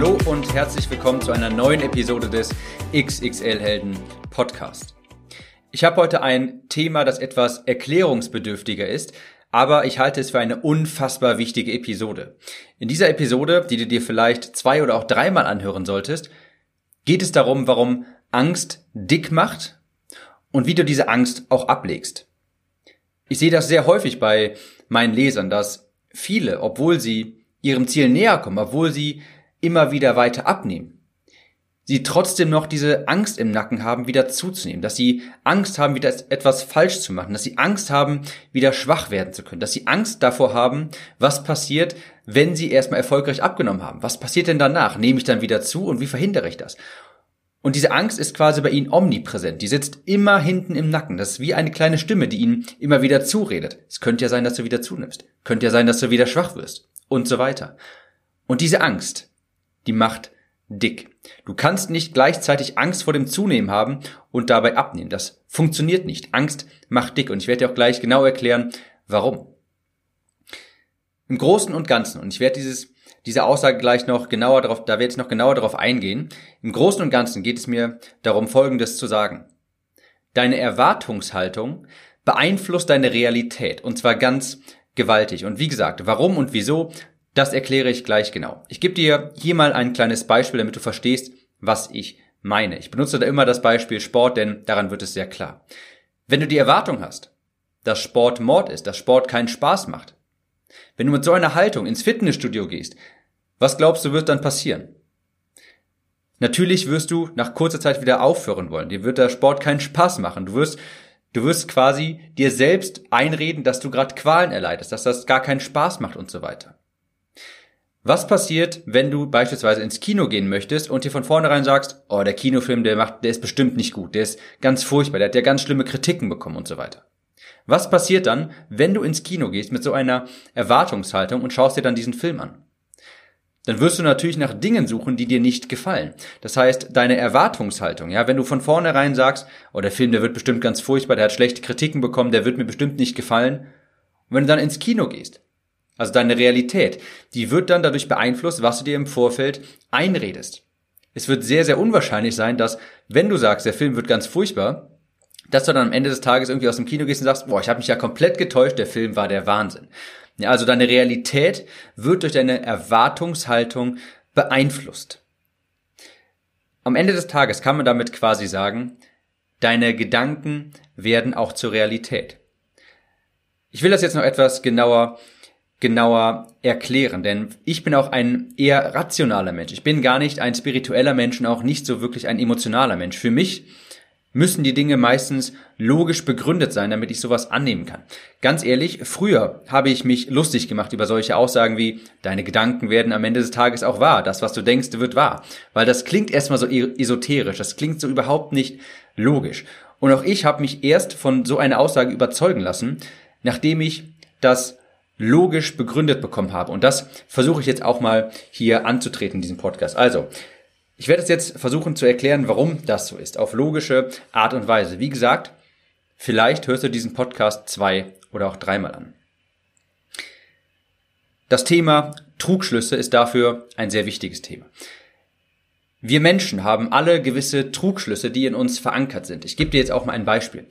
Hallo und herzlich willkommen zu einer neuen Episode des XXL Helden Podcast. Ich habe heute ein Thema, das etwas erklärungsbedürftiger ist, aber ich halte es für eine unfassbar wichtige Episode. In dieser Episode, die du dir vielleicht zwei oder auch dreimal anhören solltest, geht es darum, warum Angst dick macht und wie du diese Angst auch ablegst. Ich sehe das sehr häufig bei meinen Lesern, dass viele, obwohl sie ihrem Ziel näher kommen, obwohl sie immer wieder weiter abnehmen. Sie trotzdem noch diese Angst im Nacken haben, wieder zuzunehmen, dass sie Angst haben, wieder etwas falsch zu machen, dass sie Angst haben, wieder schwach werden zu können, dass sie Angst davor haben, was passiert, wenn sie erstmal erfolgreich abgenommen haben. Was passiert denn danach? Nehme ich dann wieder zu und wie verhindere ich das? Und diese Angst ist quasi bei ihnen omnipräsent. Die sitzt immer hinten im Nacken. Das ist wie eine kleine Stimme, die ihnen immer wieder zuredet. Es könnte ja sein, dass du wieder zunimmst. Könnte ja sein, dass du wieder schwach wirst. Und so weiter. Und diese Angst, die macht dick. Du kannst nicht gleichzeitig Angst vor dem Zunehmen haben und dabei abnehmen. Das funktioniert nicht. Angst macht dick und ich werde dir auch gleich genau erklären, warum. Im Großen und Ganzen, und ich werde dieses, diese Aussage gleich noch genauer darauf, da werde ich noch genauer darauf eingehen. Im Großen und Ganzen geht es mir darum, Folgendes zu sagen. Deine Erwartungshaltung beeinflusst deine Realität und zwar ganz gewaltig. Und wie gesagt, warum und wieso, das erkläre ich gleich genau. Ich gebe dir hier mal ein kleines Beispiel, damit du verstehst, was ich meine. Ich benutze da immer das Beispiel Sport, denn daran wird es sehr klar. Wenn du die Erwartung hast, dass Sport Mord ist, dass Sport keinen Spaß macht, wenn du mit so einer Haltung ins Fitnessstudio gehst, was glaubst du wird dann passieren? Natürlich wirst du nach kurzer Zeit wieder aufhören wollen. Dir wird der Sport keinen Spaß machen. Du wirst, du wirst quasi dir selbst einreden, dass du gerade Qualen erleidest, dass das gar keinen Spaß macht und so weiter. Was passiert, wenn du beispielsweise ins Kino gehen möchtest und dir von vornherein sagst, oh, der Kinofilm, der macht, der ist bestimmt nicht gut, der ist ganz furchtbar, der hat ja ganz schlimme Kritiken bekommen und so weiter. Was passiert dann, wenn du ins Kino gehst mit so einer Erwartungshaltung und schaust dir dann diesen Film an? Dann wirst du natürlich nach Dingen suchen, die dir nicht gefallen. Das heißt, deine Erwartungshaltung, ja, wenn du von vornherein sagst, oh, der Film, der wird bestimmt ganz furchtbar, der hat schlechte Kritiken bekommen, der wird mir bestimmt nicht gefallen. Und wenn du dann ins Kino gehst, also deine Realität, die wird dann dadurch beeinflusst, was du dir im Vorfeld einredest. Es wird sehr, sehr unwahrscheinlich sein, dass, wenn du sagst, der Film wird ganz furchtbar, dass du dann am Ende des Tages irgendwie aus dem Kino gehst und sagst, boah, ich habe mich ja komplett getäuscht, der Film war der Wahnsinn. Ja, also deine Realität wird durch deine Erwartungshaltung beeinflusst. Am Ende des Tages kann man damit quasi sagen, deine Gedanken werden auch zur Realität. Ich will das jetzt noch etwas genauer genauer erklären, denn ich bin auch ein eher rationaler Mensch. Ich bin gar nicht ein spiritueller Mensch und auch nicht so wirklich ein emotionaler Mensch. Für mich müssen die Dinge meistens logisch begründet sein, damit ich sowas annehmen kann. Ganz ehrlich, früher habe ich mich lustig gemacht über solche Aussagen wie, deine Gedanken werden am Ende des Tages auch wahr, das, was du denkst, wird wahr. Weil das klingt erstmal so esoterisch, das klingt so überhaupt nicht logisch. Und auch ich habe mich erst von so einer Aussage überzeugen lassen, nachdem ich das logisch begründet bekommen habe. Und das versuche ich jetzt auch mal hier anzutreten in diesem Podcast. Also, ich werde es jetzt versuchen zu erklären, warum das so ist, auf logische Art und Weise. Wie gesagt, vielleicht hörst du diesen Podcast zwei oder auch dreimal an. Das Thema Trugschlüsse ist dafür ein sehr wichtiges Thema. Wir Menschen haben alle gewisse Trugschlüsse, die in uns verankert sind. Ich gebe dir jetzt auch mal ein Beispiel.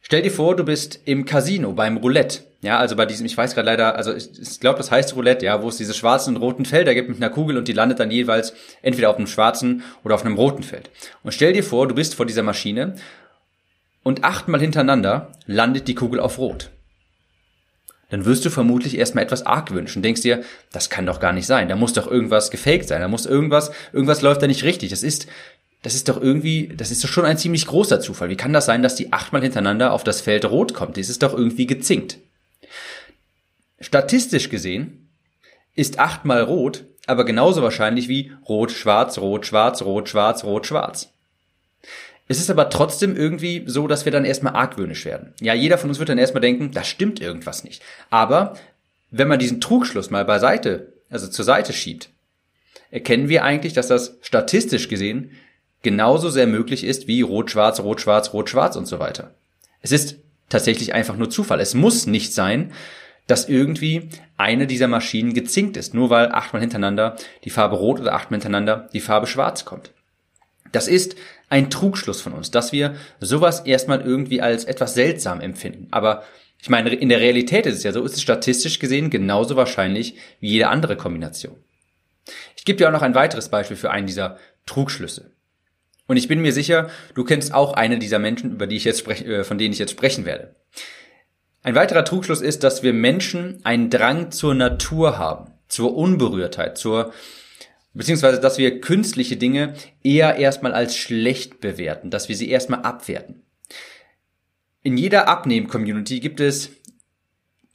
Stell dir vor, du bist im Casino beim Roulette ja, also bei diesem, ich weiß gerade leider, also ich, ich glaube, das heißt Roulette, ja, wo es diese schwarzen und roten Felder gibt mit einer Kugel und die landet dann jeweils entweder auf einem schwarzen oder auf einem roten Feld. Und stell dir vor, du bist vor dieser Maschine und achtmal hintereinander landet die Kugel auf Rot. Dann wirst du vermutlich erstmal etwas arg wünschen. Denkst dir, das kann doch gar nicht sein. Da muss doch irgendwas gefaked sein. Da muss irgendwas, irgendwas läuft da nicht richtig. Das ist, das ist doch irgendwie, das ist doch schon ein ziemlich großer Zufall. Wie kann das sein, dass die achtmal hintereinander auf das Feld rot kommt? Das ist doch irgendwie gezinkt. Statistisch gesehen ist achtmal rot aber genauso wahrscheinlich wie rot, schwarz, rot, schwarz, rot, schwarz, rot, schwarz. Es ist aber trotzdem irgendwie so, dass wir dann erstmal argwöhnisch werden. Ja, jeder von uns wird dann erstmal denken, da stimmt irgendwas nicht. Aber wenn man diesen Trugschluss mal beiseite, also zur Seite schiebt, erkennen wir eigentlich, dass das statistisch gesehen genauso sehr möglich ist wie rot, schwarz, rot, schwarz, rot, schwarz und so weiter. Es ist tatsächlich einfach nur Zufall. Es muss nicht sein, dass irgendwie eine dieser Maschinen gezinkt ist, nur weil achtmal hintereinander die Farbe rot oder achtmal hintereinander die Farbe schwarz kommt. Das ist ein Trugschluss von uns, dass wir sowas erstmal irgendwie als etwas seltsam empfinden. Aber ich meine, in der Realität ist es ja so, ist es statistisch gesehen genauso wahrscheinlich wie jede andere Kombination. Ich gebe dir auch noch ein weiteres Beispiel für einen dieser Trugschlüsse. Und ich bin mir sicher, du kennst auch eine dieser Menschen, über die ich jetzt spreche, äh, von denen ich jetzt sprechen werde. Ein weiterer Trugschluss ist, dass wir Menschen einen Drang zur Natur haben, zur Unberührtheit, zur beziehungsweise dass wir künstliche Dinge eher erstmal als schlecht bewerten, dass wir sie erstmal abwerten. In jeder Abnehmen-Community gibt es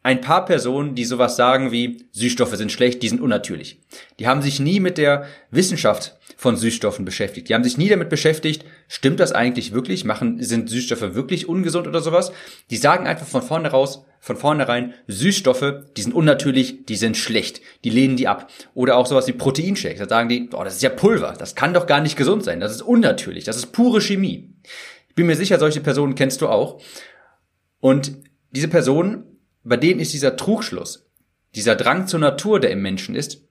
ein paar Personen, die sowas sagen wie Süßstoffe sind schlecht, die sind unnatürlich. Die haben sich nie mit der Wissenschaft von Süßstoffen beschäftigt. Die haben sich nie damit beschäftigt, stimmt das eigentlich wirklich? Machen, sind Süßstoffe wirklich ungesund oder sowas? Die sagen einfach von vorne raus, von vornherein, Süßstoffe, die sind unnatürlich, die sind schlecht. Die lehnen die ab. Oder auch sowas wie Proteinshakes. Da sagen die, oh, das ist ja Pulver. Das kann doch gar nicht gesund sein. Das ist unnatürlich. Das ist pure Chemie. Ich bin mir sicher, solche Personen kennst du auch. Und diese Personen bei denen ist dieser Trugschluss, dieser Drang zur Natur, der im Menschen ist,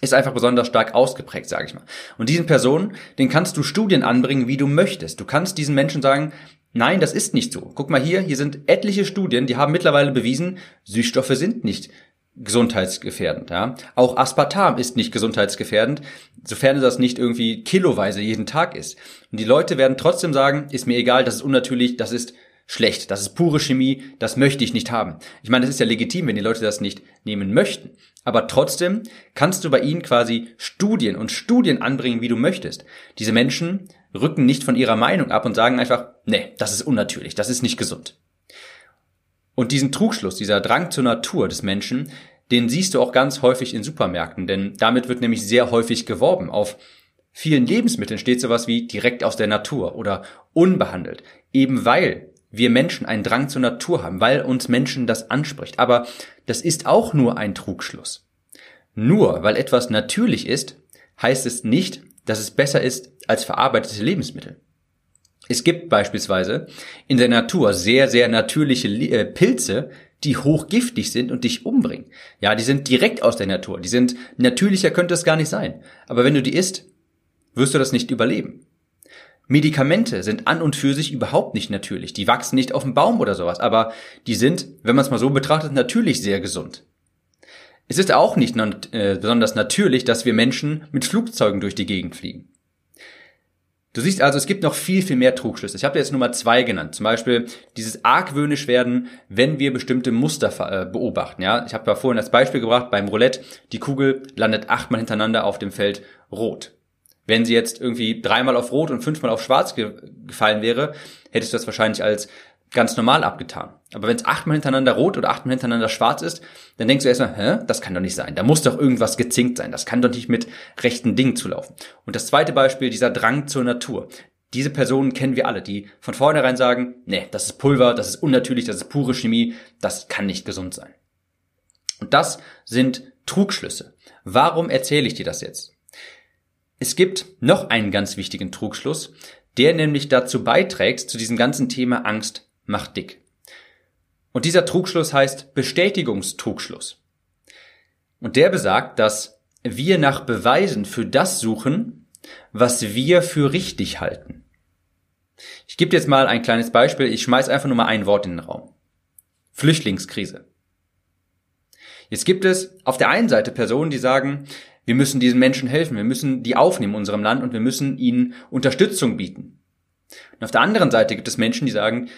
ist einfach besonders stark ausgeprägt, sage ich mal. Und diesen Personen, den kannst du Studien anbringen, wie du möchtest. Du kannst diesen Menschen sagen, nein, das ist nicht so. Guck mal hier, hier sind etliche Studien, die haben mittlerweile bewiesen, Süßstoffe sind nicht gesundheitsgefährdend. Ja? Auch Aspartam ist nicht gesundheitsgefährdend, sofern das nicht irgendwie kiloweise jeden Tag ist. Und die Leute werden trotzdem sagen, ist mir egal, das ist unnatürlich, das ist schlecht. Das ist pure Chemie, das möchte ich nicht haben. Ich meine, das ist ja legitim, wenn die Leute das nicht nehmen möchten. Aber trotzdem kannst du bei ihnen quasi Studien und Studien anbringen, wie du möchtest. Diese Menschen rücken nicht von ihrer Meinung ab und sagen einfach, nee, das ist unnatürlich, das ist nicht gesund. Und diesen Trugschluss, dieser Drang zur Natur des Menschen, den siehst du auch ganz häufig in Supermärkten, denn damit wird nämlich sehr häufig geworben. Auf vielen Lebensmitteln steht sowas wie direkt aus der Natur oder unbehandelt, eben weil wir Menschen einen Drang zur Natur haben, weil uns Menschen das anspricht. Aber das ist auch nur ein Trugschluss. Nur weil etwas natürlich ist, heißt es nicht, dass es besser ist als verarbeitete Lebensmittel. Es gibt beispielsweise in der Natur sehr, sehr natürliche äh, Pilze, die hochgiftig sind und dich umbringen. Ja, die sind direkt aus der Natur. Die sind natürlicher könnte es gar nicht sein. Aber wenn du die isst, wirst du das nicht überleben. Medikamente sind an und für sich überhaupt nicht natürlich. Die wachsen nicht auf dem Baum oder sowas, aber die sind, wenn man es mal so betrachtet, natürlich sehr gesund. Es ist auch nicht äh, besonders natürlich, dass wir Menschen mit Flugzeugen durch die Gegend fliegen. Du siehst also, es gibt noch viel, viel mehr Trugschlüsse. Ich habe jetzt Nummer zwei genannt. Zum Beispiel dieses argwöhnisch werden, wenn wir bestimmte Muster äh, beobachten. Ja, ich habe ja vorhin das Beispiel gebracht beim Roulette. Die Kugel landet achtmal hintereinander auf dem Feld rot. Wenn sie jetzt irgendwie dreimal auf Rot und fünfmal auf Schwarz ge gefallen wäre, hättest du das wahrscheinlich als ganz normal abgetan. Aber wenn es achtmal hintereinander rot oder achtmal hintereinander schwarz ist, dann denkst du erstmal, hä, das kann doch nicht sein. Da muss doch irgendwas gezinkt sein. Das kann doch nicht mit rechten Dingen zulaufen. Und das zweite Beispiel, dieser Drang zur Natur. Diese Personen kennen wir alle, die von vornherein sagen, nee, das ist Pulver, das ist unnatürlich, das ist pure Chemie, das kann nicht gesund sein. Und das sind Trugschlüsse. Warum erzähle ich dir das jetzt? Es gibt noch einen ganz wichtigen Trugschluss, der nämlich dazu beiträgt, zu diesem ganzen Thema Angst macht dick. Und dieser Trugschluss heißt Bestätigungstrugschluss. Und der besagt, dass wir nach Beweisen für das suchen, was wir für richtig halten. Ich gebe jetzt mal ein kleines Beispiel. Ich schmeiß einfach nur mal ein Wort in den Raum. Flüchtlingskrise. Jetzt gibt es auf der einen Seite Personen, die sagen, wir müssen diesen Menschen helfen, wir müssen die aufnehmen in unserem Land und wir müssen ihnen Unterstützung bieten. Und auf der anderen Seite gibt es Menschen, die sagen,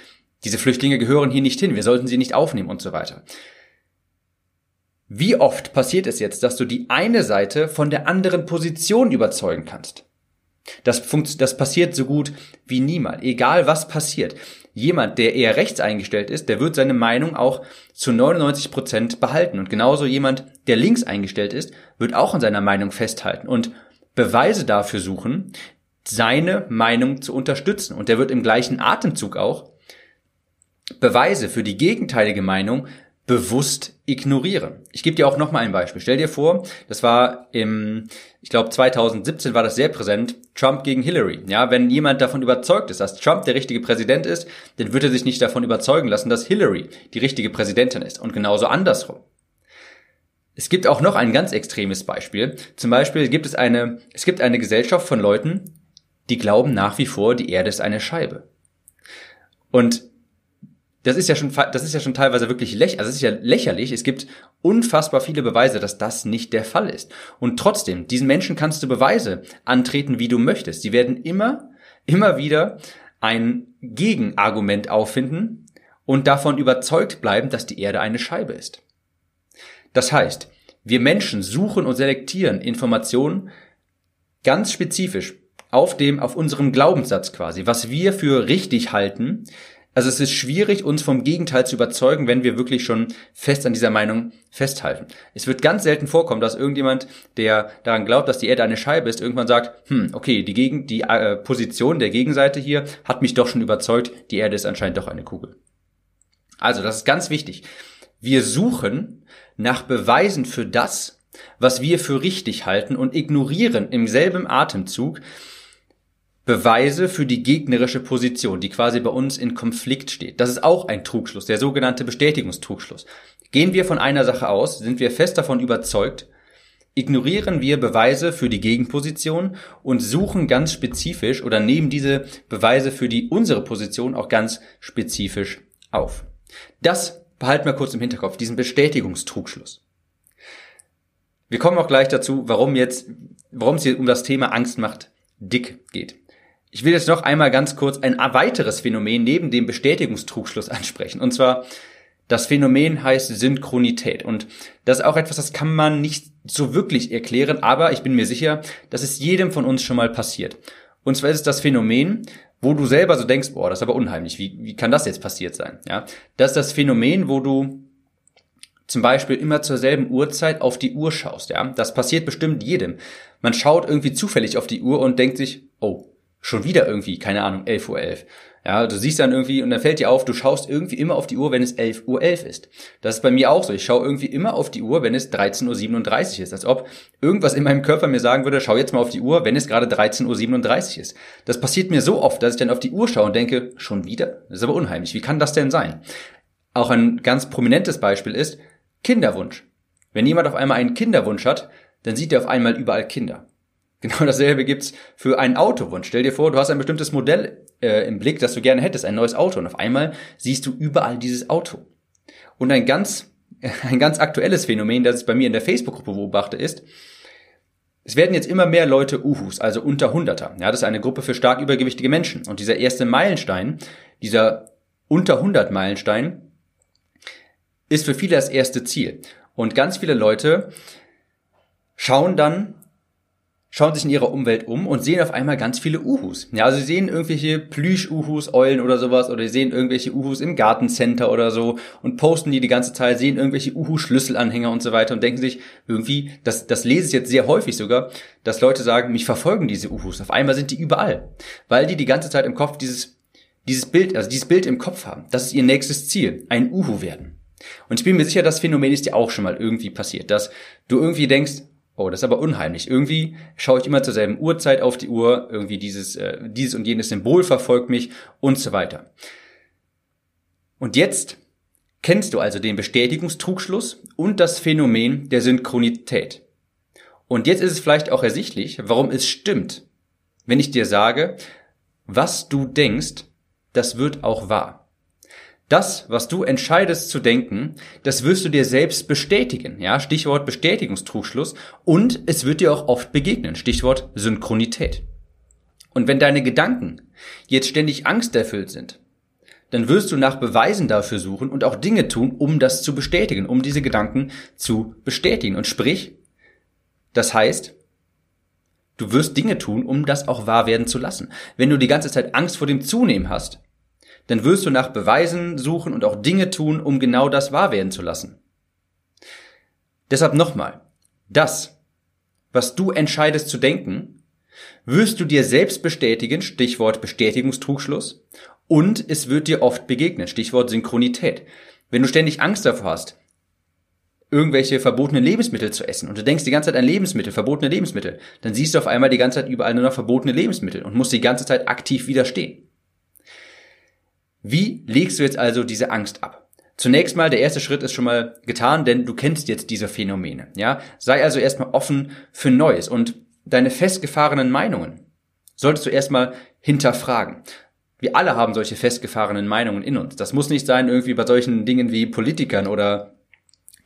diese Flüchtlinge gehören hier nicht hin, wir sollten sie nicht aufnehmen und so weiter. Wie oft passiert es jetzt, dass du die eine Seite von der anderen Position überzeugen kannst? Das, das passiert so gut wie niemals. Egal was passiert. Jemand, der eher rechts eingestellt ist, der wird seine Meinung auch zu 99 Prozent behalten. Und genauso jemand, der links eingestellt ist, wird auch an seiner Meinung festhalten und Beweise dafür suchen, seine Meinung zu unterstützen. Und der wird im gleichen Atemzug auch Beweise für die gegenteilige Meinung bewusst ignorieren. Ich gebe dir auch noch mal ein Beispiel. Stell dir vor, das war im, ich glaube 2017 war das sehr präsent, Trump gegen Hillary. Ja, wenn jemand davon überzeugt ist, dass Trump der richtige Präsident ist, dann wird er sich nicht davon überzeugen lassen, dass Hillary die richtige Präsidentin ist und genauso andersrum. Es gibt auch noch ein ganz extremes Beispiel. Zum Beispiel gibt es eine, es gibt eine Gesellschaft von Leuten, die glauben nach wie vor, die Erde ist eine Scheibe. Und das ist ja schon, das ist ja schon teilweise wirklich lächerlich, also es ist ja lächerlich. Es gibt unfassbar viele Beweise, dass das nicht der Fall ist. Und trotzdem, diesen Menschen kannst du Beweise antreten, wie du möchtest. Sie werden immer, immer wieder ein Gegenargument auffinden und davon überzeugt bleiben, dass die Erde eine Scheibe ist. Das heißt, wir Menschen suchen und selektieren Informationen ganz spezifisch auf dem, auf unserem Glaubenssatz quasi, was wir für richtig halten, also es ist schwierig, uns vom Gegenteil zu überzeugen, wenn wir wirklich schon fest an dieser Meinung festhalten. Es wird ganz selten vorkommen, dass irgendjemand, der daran glaubt, dass die Erde eine Scheibe ist, irgendwann sagt, hm, okay, die, Gegen die äh, Position der Gegenseite hier hat mich doch schon überzeugt, die Erde ist anscheinend doch eine Kugel. Also, das ist ganz wichtig. Wir suchen nach Beweisen für das, was wir für richtig halten und ignorieren im selben Atemzug Beweise für die gegnerische Position, die quasi bei uns in Konflikt steht. Das ist auch ein Trugschluss, der sogenannte Bestätigungstrugschluss. Gehen wir von einer Sache aus, sind wir fest davon überzeugt, ignorieren wir Beweise für die Gegenposition und suchen ganz spezifisch oder nehmen diese Beweise für die unsere Position auch ganz spezifisch auf. Das behalten wir kurz im Hinterkopf, diesen Bestätigungstrugschluss. Wir kommen auch gleich dazu, warum jetzt, warum es hier um das Thema Angst macht dick geht. Ich will jetzt noch einmal ganz kurz ein weiteres Phänomen neben dem Bestätigungstrugschluss ansprechen. Und zwar, das Phänomen heißt Synchronität. Und das ist auch etwas, das kann man nicht so wirklich erklären, aber ich bin mir sicher, dass es jedem von uns schon mal passiert. Und zwar ist es das Phänomen, wo du selber so denkst, boah, das ist aber unheimlich, wie, wie kann das jetzt passiert sein? Ja, das ist das Phänomen, wo du zum Beispiel immer zur selben Uhrzeit auf die Uhr schaust. Ja, das passiert bestimmt jedem. Man schaut irgendwie zufällig auf die Uhr und denkt sich, oh, schon wieder irgendwie, keine Ahnung, 11.11 Uhr. 11. Ja, du siehst dann irgendwie und dann fällt dir auf, du schaust irgendwie immer auf die Uhr, wenn es 11.11 Uhr 11 ist. Das ist bei mir auch so. Ich schaue irgendwie immer auf die Uhr, wenn es 13.37 Uhr ist. Als ob irgendwas in meinem Körper mir sagen würde, schau jetzt mal auf die Uhr, wenn es gerade 13.37 Uhr ist. Das passiert mir so oft, dass ich dann auf die Uhr schaue und denke, schon wieder? Das ist aber unheimlich. Wie kann das denn sein? Auch ein ganz prominentes Beispiel ist Kinderwunsch. Wenn jemand auf einmal einen Kinderwunsch hat, dann sieht er auf einmal überall Kinder. Genau dasselbe gibt's für einen Autowunsch. Stell dir vor, du hast ein bestimmtes Modell äh, im Blick, das du gerne hättest, ein neues Auto, und auf einmal siehst du überall dieses Auto. Und ein ganz, ein ganz aktuelles Phänomen, das ich bei mir in der Facebook-Gruppe beobachte, ist, es werden jetzt immer mehr Leute Uhus, also unter Hunderter. Ja, das ist eine Gruppe für stark übergewichtige Menschen. Und dieser erste Meilenstein, dieser unter 100 Meilenstein, ist für viele das erste Ziel. Und ganz viele Leute schauen dann schauen sich in ihrer Umwelt um und sehen auf einmal ganz viele Uhus. Ja, also sie sehen irgendwelche Plüsch-Uhus, Eulen oder sowas, oder sie sehen irgendwelche Uhus im Gartencenter oder so und posten die die ganze Zeit, sehen irgendwelche Uhu-Schlüsselanhänger und so weiter und denken sich irgendwie, das, das lese ich jetzt sehr häufig sogar, dass Leute sagen, mich verfolgen diese Uhus. Auf einmal sind die überall, weil die die ganze Zeit im Kopf dieses, dieses Bild, also dieses Bild im Kopf haben. Das ist ihr nächstes Ziel, ein Uhu werden. Und ich bin mir sicher, das Phänomen ist dir auch schon mal irgendwie passiert, dass du irgendwie denkst, oh, das ist aber unheimlich. Irgendwie schaue ich immer zur selben Uhrzeit auf die Uhr, irgendwie dieses, äh, dieses und jenes Symbol verfolgt mich und so weiter. Und jetzt kennst du also den Bestätigungstrugschluss und das Phänomen der Synchronität. Und jetzt ist es vielleicht auch ersichtlich, warum es stimmt, wenn ich dir sage, was du denkst, das wird auch wahr. Das, was du entscheidest zu denken, das wirst du dir selbst bestätigen. Ja, Stichwort Bestätigungstrugschluss. Und es wird dir auch oft begegnen. Stichwort Synchronität. Und wenn deine Gedanken jetzt ständig angsterfüllt sind, dann wirst du nach Beweisen dafür suchen und auch Dinge tun, um das zu bestätigen, um diese Gedanken zu bestätigen. Und sprich, das heißt, Du wirst Dinge tun, um das auch wahr werden zu lassen. Wenn du die ganze Zeit Angst vor dem Zunehmen hast, dann wirst du nach Beweisen suchen und auch Dinge tun, um genau das wahr werden zu lassen. Deshalb nochmal, das, was du entscheidest zu denken, wirst du dir selbst bestätigen, Stichwort Bestätigungstrugschluss, und es wird dir oft begegnen, Stichwort Synchronität. Wenn du ständig Angst davor hast, irgendwelche verbotenen Lebensmittel zu essen und du denkst die ganze Zeit an Lebensmittel, verbotene Lebensmittel, dann siehst du auf einmal die ganze Zeit überall nur noch verbotene Lebensmittel und musst die ganze Zeit aktiv widerstehen. Wie legst du jetzt also diese Angst ab? Zunächst mal, der erste Schritt ist schon mal getan, denn du kennst jetzt diese Phänomene, ja? Sei also erstmal offen für Neues und deine festgefahrenen Meinungen solltest du erstmal hinterfragen. Wir alle haben solche festgefahrenen Meinungen in uns. Das muss nicht sein irgendwie bei solchen Dingen wie Politikern oder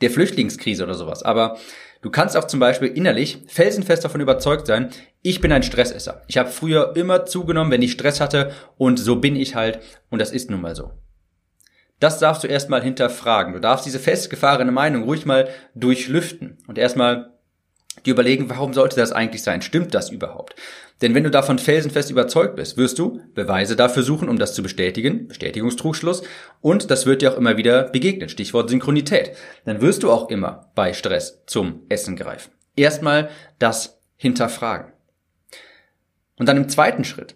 der Flüchtlingskrise oder sowas. Aber du kannst auch zum Beispiel innerlich felsenfest davon überzeugt sein, ich bin ein Stressesser. Ich habe früher immer zugenommen, wenn ich Stress hatte und so bin ich halt und das ist nun mal so. Das darfst du erstmal hinterfragen. Du darfst diese festgefahrene Meinung ruhig mal durchlüften und erstmal dir überlegen, warum sollte das eigentlich sein? Stimmt das überhaupt? Denn wenn du davon felsenfest überzeugt bist, wirst du Beweise dafür suchen, um das zu bestätigen, Bestätigungstrugschluss, und das wird dir auch immer wieder begegnen, Stichwort Synchronität. Dann wirst du auch immer bei Stress zum Essen greifen. Erstmal das hinterfragen. Und dann im zweiten Schritt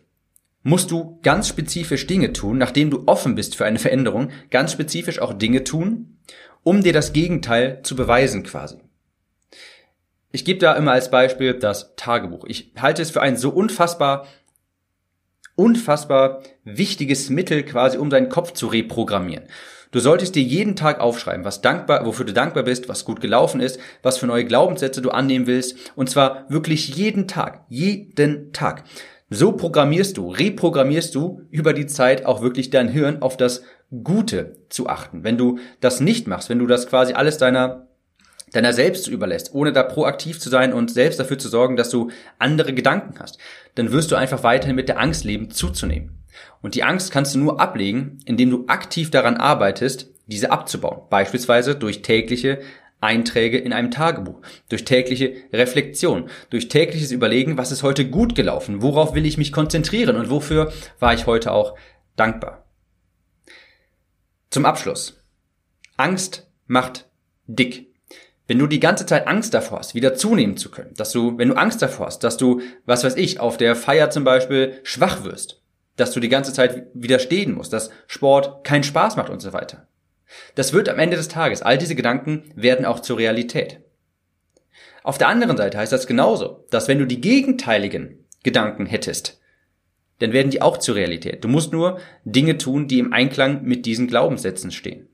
musst du ganz spezifisch Dinge tun, nachdem du offen bist für eine Veränderung, ganz spezifisch auch Dinge tun, um dir das Gegenteil zu beweisen quasi. Ich gebe da immer als Beispiel das Tagebuch. Ich halte es für ein so unfassbar, unfassbar wichtiges Mittel quasi, um deinen Kopf zu reprogrammieren. Du solltest dir jeden Tag aufschreiben, was dankbar, wofür du dankbar bist, was gut gelaufen ist, was für neue Glaubenssätze du annehmen willst. Und zwar wirklich jeden Tag. Jeden Tag. So programmierst du, reprogrammierst du über die Zeit auch wirklich dein Hirn auf das Gute zu achten. Wenn du das nicht machst, wenn du das quasi alles deiner deiner selbst überlässt, ohne da proaktiv zu sein und selbst dafür zu sorgen, dass du andere Gedanken hast, dann wirst du einfach weiterhin mit der Angst leben, zuzunehmen. Und die Angst kannst du nur ablegen, indem du aktiv daran arbeitest, diese abzubauen. Beispielsweise durch tägliche Einträge in einem Tagebuch, durch tägliche Reflexion, durch tägliches Überlegen, was ist heute gut gelaufen, worauf will ich mich konzentrieren und wofür war ich heute auch dankbar. Zum Abschluss. Angst macht dick. Wenn du die ganze Zeit Angst davor hast, wieder zunehmen zu können, dass du, wenn du Angst davor hast, dass du, was weiß ich, auf der Feier zum Beispiel schwach wirst, dass du die ganze Zeit widerstehen musst, dass Sport keinen Spaß macht und so weiter. Das wird am Ende des Tages, all diese Gedanken werden auch zur Realität. Auf der anderen Seite heißt das genauso, dass wenn du die gegenteiligen Gedanken hättest, dann werden die auch zur Realität. Du musst nur Dinge tun, die im Einklang mit diesen Glaubenssätzen stehen.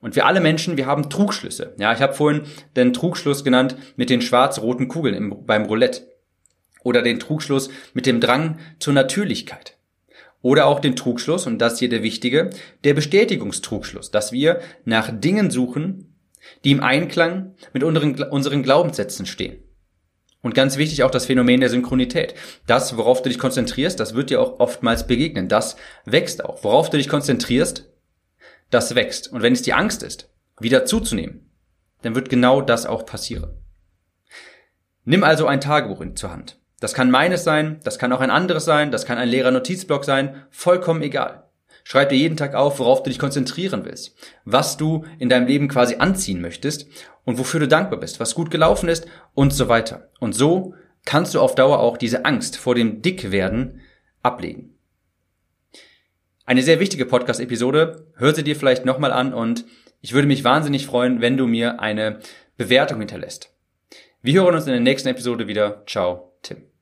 Und wir alle Menschen, wir haben Trugschlüsse. Ja, ich habe vorhin den Trugschluss genannt mit den schwarz-roten Kugeln im, beim Roulette. Oder den Trugschluss mit dem Drang zur Natürlichkeit. Oder auch den Trugschluss, und das hier der wichtige, der Bestätigungstrugschluss, dass wir nach Dingen suchen, die im Einklang mit unseren, unseren Glaubenssätzen stehen. Und ganz wichtig auch das Phänomen der Synchronität. Das, worauf du dich konzentrierst, das wird dir auch oftmals begegnen. Das wächst auch. Worauf du dich konzentrierst, das wächst. Und wenn es die Angst ist, wieder zuzunehmen, dann wird genau das auch passieren. Nimm also ein Tagebuch in, zur Hand. Das kann meines sein, das kann auch ein anderes sein, das kann ein leerer Notizblock sein, vollkommen egal. Schreib dir jeden Tag auf, worauf du dich konzentrieren willst, was du in deinem Leben quasi anziehen möchtest und wofür du dankbar bist, was gut gelaufen ist und so weiter. Und so kannst du auf Dauer auch diese Angst vor dem Dickwerden ablegen. Eine sehr wichtige Podcast-Episode. Hör sie dir vielleicht nochmal an und ich würde mich wahnsinnig freuen, wenn du mir eine Bewertung hinterlässt. Wir hören uns in der nächsten Episode wieder. Ciao, Tim.